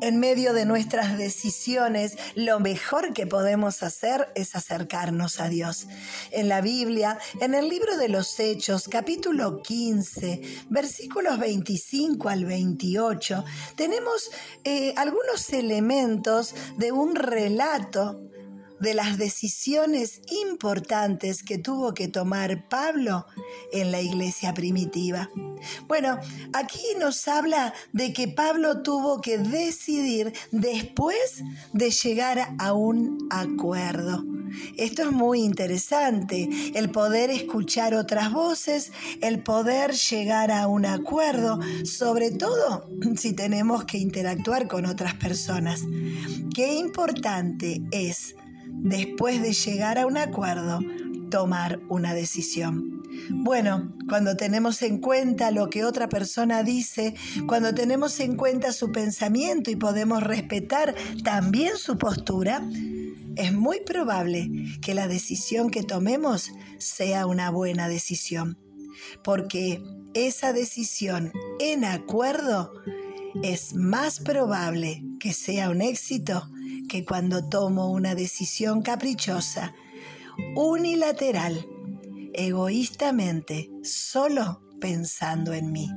En medio de nuestras decisiones, lo mejor que podemos hacer es acercarnos a Dios. En la Biblia, en el libro de los Hechos, capítulo 15, versículos 25 al 28, tenemos eh, algunos elementos de un relato de las decisiones importantes que tuvo que tomar Pablo en la iglesia primitiva. Bueno, aquí nos habla de que Pablo tuvo que decidir después de llegar a un acuerdo. Esto es muy interesante, el poder escuchar otras voces, el poder llegar a un acuerdo, sobre todo si tenemos que interactuar con otras personas. Qué importante es después de llegar a un acuerdo, tomar una decisión. Bueno, cuando tenemos en cuenta lo que otra persona dice, cuando tenemos en cuenta su pensamiento y podemos respetar también su postura, es muy probable que la decisión que tomemos sea una buena decisión, porque esa decisión en acuerdo es más probable que sea un éxito que cuando tomo una decisión caprichosa, unilateral, egoístamente, solo pensando en mí.